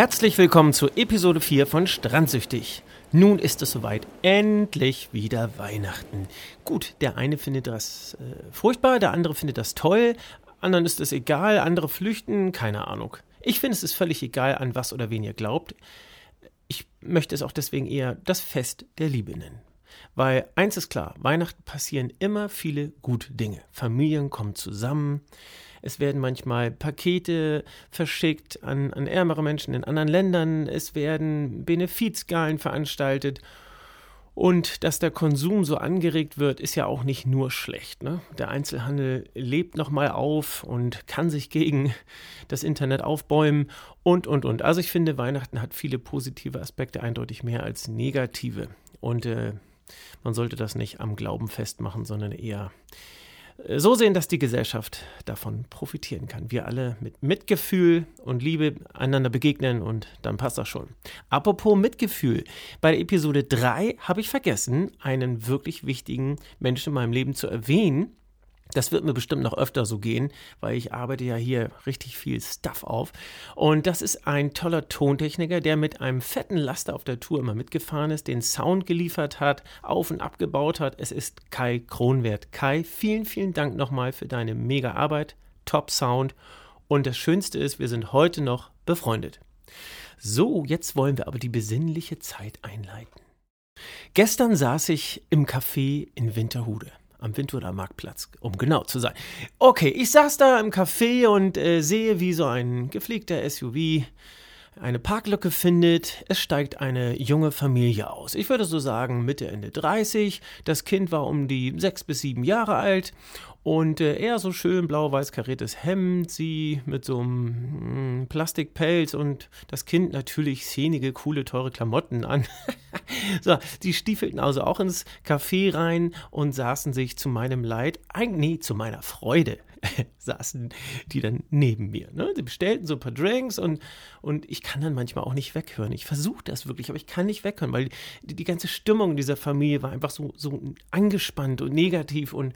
Herzlich willkommen zu Episode 4 von Strandsüchtig. Nun ist es soweit. Endlich wieder Weihnachten. Gut, der eine findet das äh, furchtbar, der andere findet das toll, anderen ist es egal, andere flüchten, keine Ahnung. Ich finde, es ist völlig egal, an was oder wen ihr glaubt. Ich möchte es auch deswegen eher das Fest der Liebe nennen. Weil eins ist klar, Weihnachten passieren immer viele gute Dinge. Familien kommen zusammen, es werden manchmal Pakete verschickt an, an ärmere Menschen in anderen Ländern, es werden Benefizgalen veranstaltet. Und dass der Konsum so angeregt wird, ist ja auch nicht nur schlecht. Ne? Der Einzelhandel lebt nochmal auf und kann sich gegen das Internet aufbäumen und, und, und. Also ich finde, Weihnachten hat viele positive Aspekte, eindeutig mehr als negative. Und äh, man sollte das nicht am Glauben festmachen, sondern eher so sehen, dass die Gesellschaft davon profitieren kann. Wir alle mit Mitgefühl und Liebe einander begegnen und dann passt das schon. Apropos Mitgefühl. Bei der Episode 3 habe ich vergessen, einen wirklich wichtigen Menschen in meinem Leben zu erwähnen. Das wird mir bestimmt noch öfter so gehen, weil ich arbeite ja hier richtig viel Stuff auf. Und das ist ein toller Tontechniker, der mit einem fetten Laster auf der Tour immer mitgefahren ist, den Sound geliefert hat, auf und abgebaut hat. Es ist Kai Kronwert. Kai, vielen, vielen Dank nochmal für deine mega Arbeit, Top Sound. Und das Schönste ist, wir sind heute noch befreundet. So, jetzt wollen wir aber die besinnliche Zeit einleiten. Gestern saß ich im Café in Winterhude am Windhuder Marktplatz, um genau zu sein. Okay, ich saß da im Café und äh, sehe, wie so ein gepflegter SUV eine Parklücke findet. Es steigt eine junge Familie aus. Ich würde so sagen Mitte, Ende 30. Das Kind war um die sechs bis sieben Jahre alt und äh, er so schön blau-weiß kariertes Hemd, sie mit so einem mm, Plastikpelz und das Kind natürlich szenige, coole, teure Klamotten an. so, die stiefelten also auch ins Café rein und saßen sich zu meinem Leid, eigentlich nee, zu meiner Freude, saßen die dann neben mir. Ne? Die bestellten so ein paar Drinks und, und ich kann dann manchmal auch nicht weghören. Ich versuche das wirklich, aber ich kann nicht weghören, weil die, die ganze Stimmung dieser Familie war einfach so, so angespannt und negativ und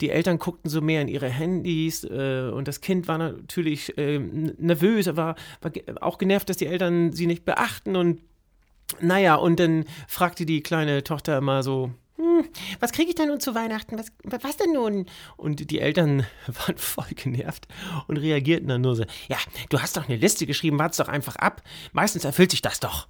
die Eltern guckten so mehr in ihre Handys äh, und das Kind war natürlich äh, nervös, war, war auch genervt, dass die Eltern sie nicht beachten und naja, und dann fragte die kleine Tochter immer so, hm, was kriege ich denn nun zu Weihnachten? Was, was denn nun? Und die Eltern waren voll genervt und reagierten dann nur so, ja, du hast doch eine Liste geschrieben, wart's doch einfach ab. Meistens erfüllt sich das doch.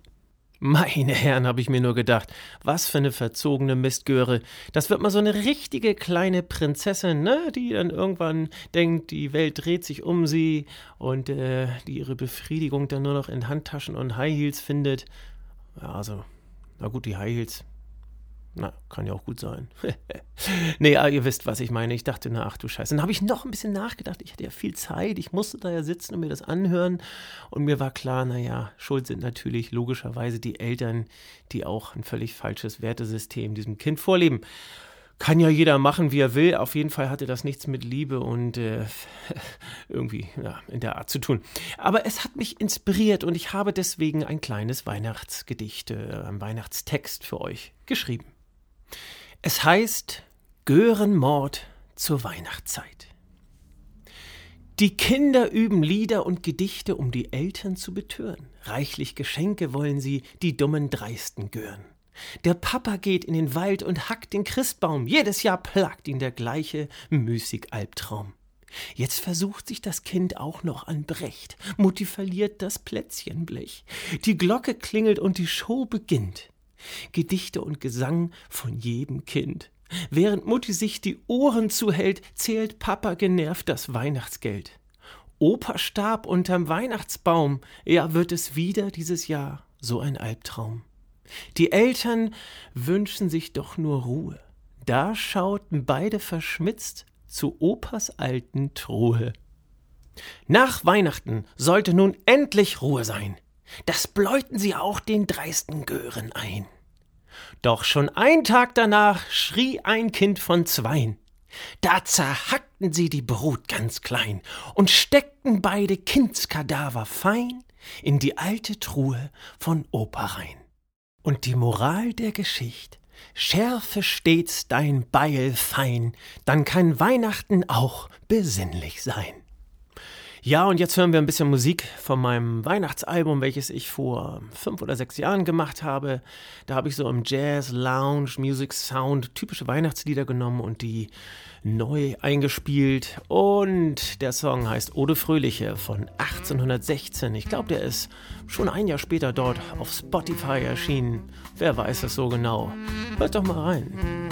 Meine Herren, habe ich mir nur gedacht, was für eine verzogene Mistgöre. Das wird mal so eine richtige kleine Prinzessin, ne? Die dann irgendwann denkt, die Welt dreht sich um sie und äh, die ihre Befriedigung dann nur noch in Handtaschen und High Heels findet. Ja, also, na gut, die High Heels, na, kann ja auch gut sein. nee, ah, ihr wisst, was ich meine. Ich dachte, na, ach du Scheiße. Dann habe ich noch ein bisschen nachgedacht. Ich hatte ja viel Zeit. Ich musste da ja sitzen und mir das anhören. Und mir war klar, naja, schuld sind natürlich logischerweise die Eltern, die auch ein völlig falsches Wertesystem diesem Kind vorleben. Kann ja jeder machen, wie er will. Auf jeden Fall hatte das nichts mit Liebe und äh, irgendwie ja, in der Art zu tun. Aber es hat mich inspiriert und ich habe deswegen ein kleines Weihnachtsgedicht, äh, einen Weihnachtstext für euch geschrieben. Es heißt Görenmord zur Weihnachtszeit. Die Kinder üben Lieder und Gedichte, um die Eltern zu betören. Reichlich Geschenke wollen sie, die dummen Dreisten gören. Der Papa geht in den Wald und hackt den Christbaum. Jedes Jahr plagt ihn der gleiche müßig Albtraum. Jetzt versucht sich das Kind auch noch an Brecht. Mutti verliert das Plätzchenblech. Die Glocke klingelt und die Show beginnt. Gedichte und Gesang von jedem Kind. Während Mutti sich die Ohren zuhält, zählt Papa genervt das Weihnachtsgeld. Opa starb unterm Weihnachtsbaum, ja wird es wieder dieses Jahr so ein Albtraum. Die Eltern wünschen sich doch nur Ruhe. Da schauten beide verschmitzt zu Opas alten Truhe. Nach Weihnachten sollte nun endlich Ruhe sein. Das bläuten sie auch den dreisten Gören ein. Doch schon ein Tag danach schrie ein Kind von zweien. Da zerhackten sie die Brut ganz klein und steckten beide Kindskadaver fein in die alte Truhe von Opa rein. Und die Moral der Geschichte Schärfe stets dein Beil fein, dann kann Weihnachten auch besinnlich sein. Ja, und jetzt hören wir ein bisschen Musik von meinem Weihnachtsalbum, welches ich vor fünf oder sechs Jahren gemacht habe. Da habe ich so im Jazz, Lounge, Music Sound typische Weihnachtslieder genommen und die neu eingespielt. Und der Song heißt Ode Fröhliche von 1816. Ich glaube, der ist schon ein Jahr später dort auf Spotify erschienen. Wer weiß es so genau? Hört doch mal rein.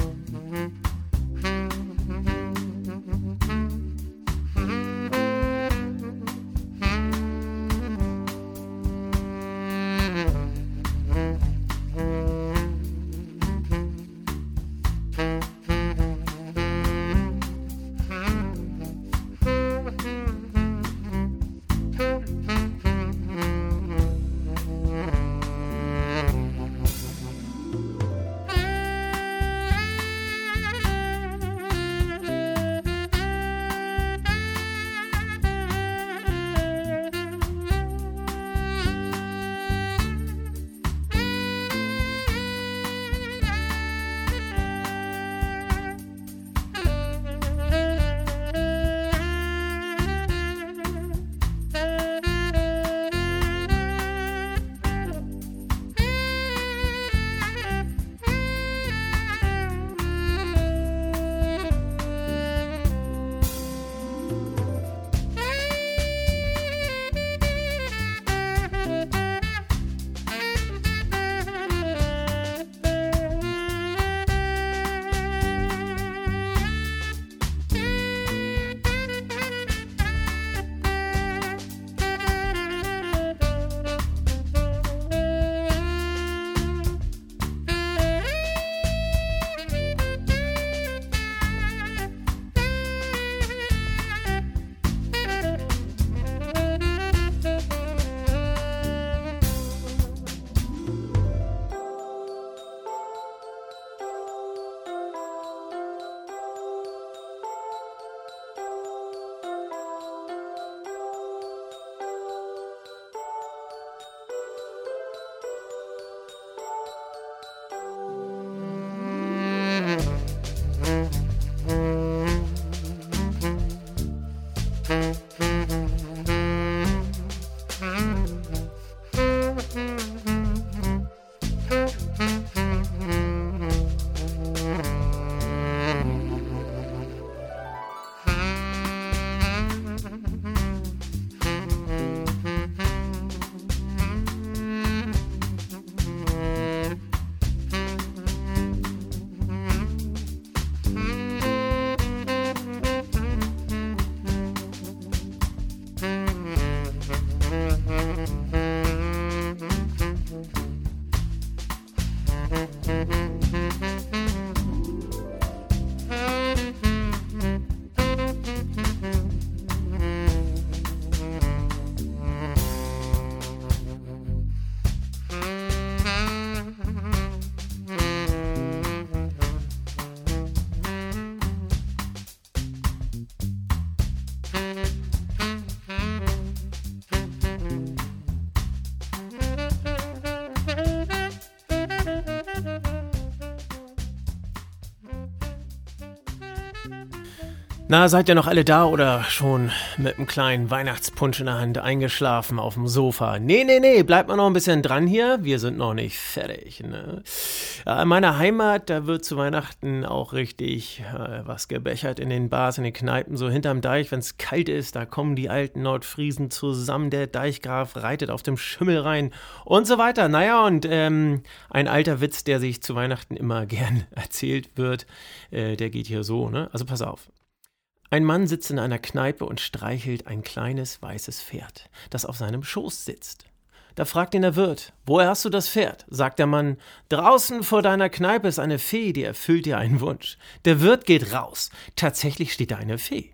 Na, seid ihr noch alle da oder schon mit einem kleinen Weihnachtspunsch in der Hand eingeschlafen auf dem Sofa? Nee, nee, nee, bleibt mal noch ein bisschen dran hier. Wir sind noch nicht fertig. Ne? In meiner Heimat, da wird zu Weihnachten auch richtig äh, was gebechert in den Bars, in den Kneipen, so hinterm Deich, wenn es kalt ist. Da kommen die alten Nordfriesen zusammen. Der Deichgraf reitet auf dem Schimmel rein und so weiter. Naja, und ähm, ein alter Witz, der sich zu Weihnachten immer gern erzählt wird, äh, der geht hier so, ne? Also pass auf. Ein Mann sitzt in einer Kneipe und streichelt ein kleines weißes Pferd, das auf seinem Schoß sitzt. Da fragt ihn der Wirt, woher hast du das Pferd? Sagt der Mann, draußen vor deiner Kneipe ist eine Fee, die erfüllt dir einen Wunsch. Der Wirt geht raus. Tatsächlich steht da eine Fee.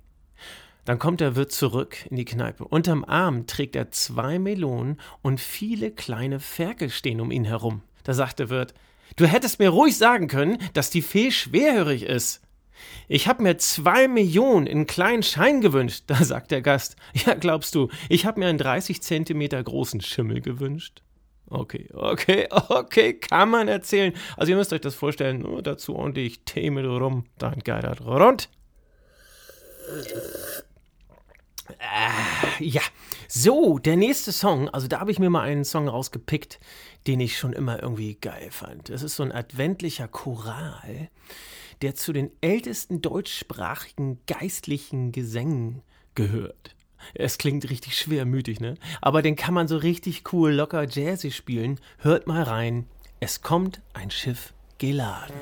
Dann kommt der Wirt zurück in die Kneipe. Unterm Arm trägt er zwei Melonen und viele kleine Ferkel stehen um ihn herum. Da sagt der Wirt, du hättest mir ruhig sagen können, dass die Fee schwerhörig ist. Ich habe mir zwei Millionen in kleinen Schein gewünscht. Da sagt der Gast, ja, glaubst du, ich habe mir einen 30 Zentimeter großen Schimmel gewünscht? Okay, okay, okay, kann man erzählen. Also ihr müsst euch das vorstellen, nur dazu ordentlich Tee mit rum, dann geil rund. Ah. ja, so, der nächste Song, also da habe ich mir mal einen Song rausgepickt, den ich schon immer irgendwie geil fand. Das ist so ein adventlicher Choral, der zu den ältesten deutschsprachigen geistlichen Gesängen gehört. Es klingt richtig schwermütig, ne? Aber den kann man so richtig cool, locker jazzy spielen. Hört mal rein. Es kommt ein Schiff geladen.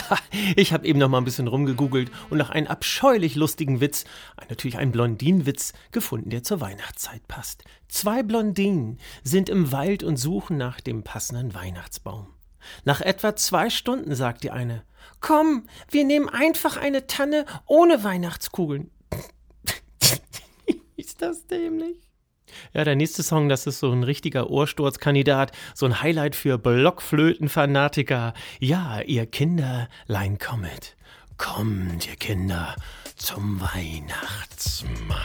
ich habe eben noch mal ein bisschen rumgegoogelt und nach einem abscheulich lustigen Witz, natürlich ein Blondinenwitz, gefunden, der zur Weihnachtszeit passt. Zwei Blondinen sind im Wald und suchen nach dem passenden Weihnachtsbaum. Nach etwa zwei Stunden sagt die eine, Komm, wir nehmen einfach eine Tanne ohne Weihnachtskugeln. Ist das dämlich? Ja, der nächste Song, das ist so ein richtiger Ohrsturzkandidat, so ein Highlight für Blockflötenfanatiker. Ja, ihr Kinderlein kommet. Kommt, ihr Kinder, zum Weihnachtsmann.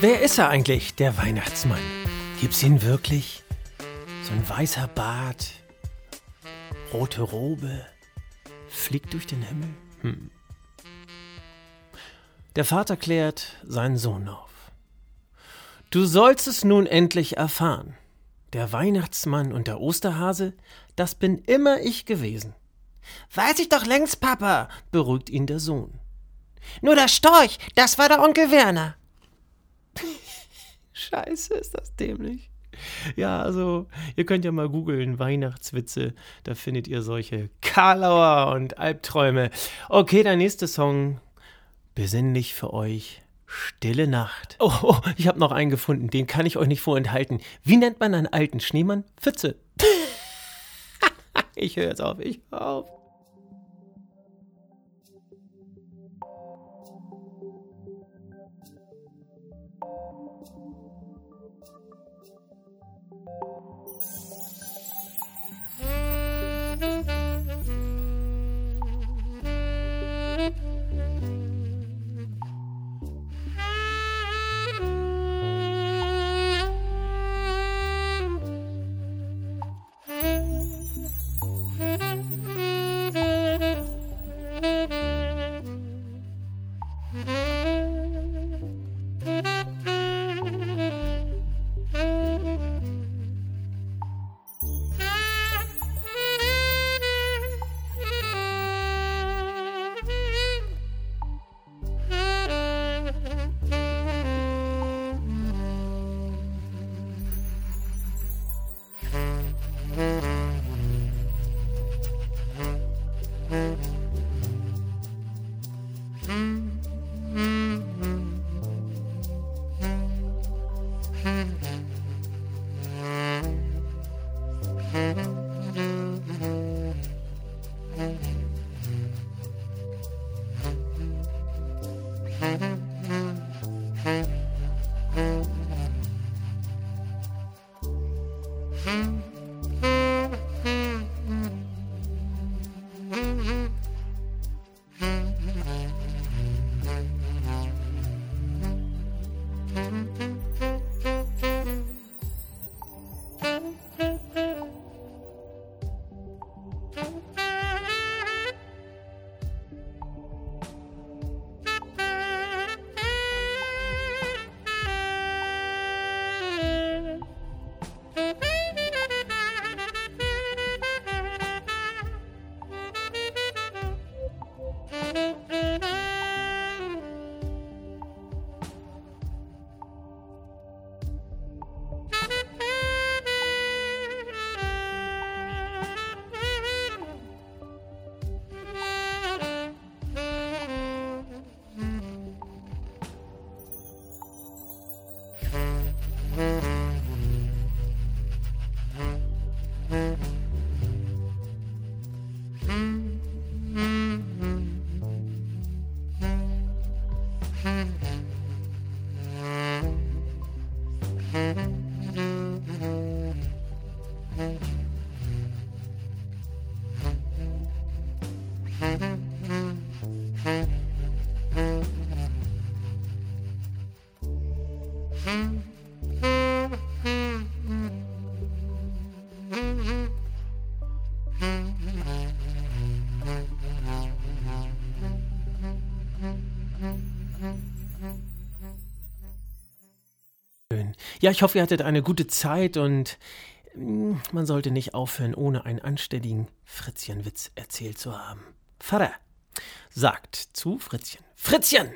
Wer ist er eigentlich, der Weihnachtsmann? Gibt's ihn wirklich? So ein weißer Bart, rote Robe, fliegt durch den Himmel? Hm. Der Vater klärt seinen Sohn auf. Du sollst es nun endlich erfahren. Der Weihnachtsmann und der Osterhase, das bin immer ich gewesen. Weiß ich doch längst, Papa, beruhigt ihn der Sohn. Nur der Storch, das war der Onkel Werner. Scheiße, ist das dämlich. Ja, also, ihr könnt ja mal googeln, Weihnachtswitze, da findet ihr solche Karlauer und Albträume. Okay, der nächste Song, besinnlich für euch, Stille Nacht. Oh, oh ich habe noch einen gefunden, den kann ich euch nicht vorenthalten. Wie nennt man einen alten Schneemann? Pfütze. ich höre jetzt auf, ich höre auf. Mm-hmm. Mm-hmm. Ja, ich hoffe, ihr hattet eine gute Zeit und mm, man sollte nicht aufhören, ohne einen anständigen Fritzchenwitz erzählt zu haben. Vater sagt zu Fritzchen: Fritzchen,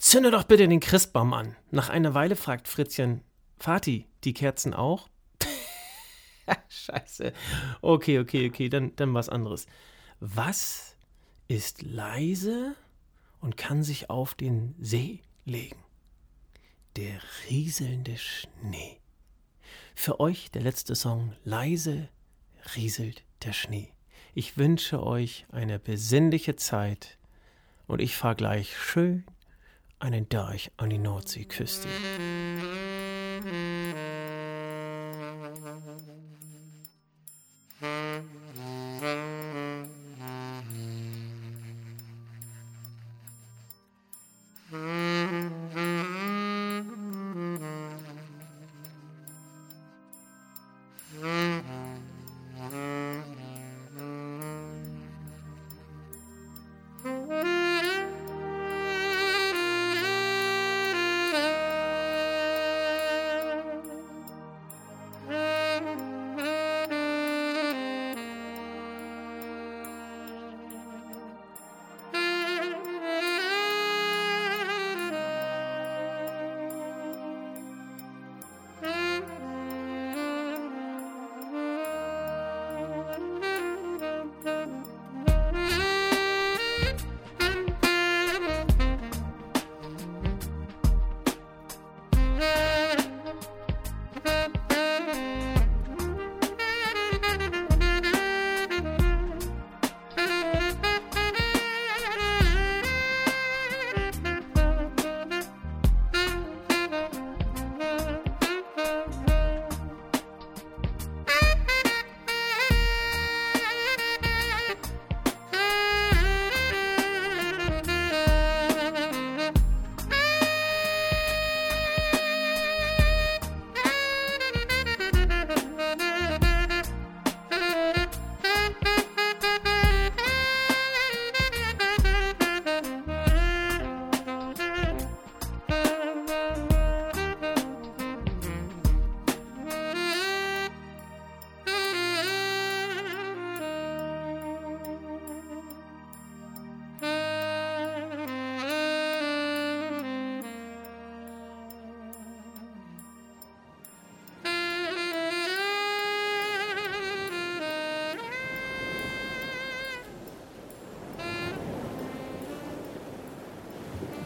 zünde doch bitte den Christbaum an. Nach einer Weile fragt Fritzchen: Vati, die Kerzen auch? Scheiße. Okay, okay, okay, dann, dann was anderes. Was ist leise und kann sich auf den See legen? der rieselnde Schnee. Für euch der letzte Song Leise rieselt der Schnee. Ich wünsche euch eine besinnliche Zeit und ich fahre gleich schön einen Deich an die Nordseeküste.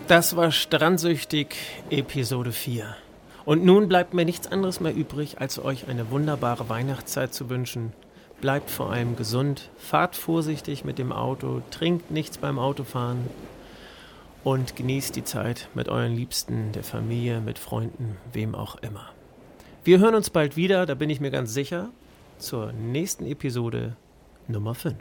Das war Strandsüchtig Episode 4. Und nun bleibt mir nichts anderes mehr übrig, als euch eine wunderbare Weihnachtszeit zu wünschen. Bleibt vor allem gesund, fahrt vorsichtig mit dem Auto, trinkt nichts beim Autofahren und genießt die Zeit mit euren Liebsten, der Familie, mit Freunden, wem auch immer. Wir hören uns bald wieder, da bin ich mir ganz sicher, zur nächsten Episode Nummer 5.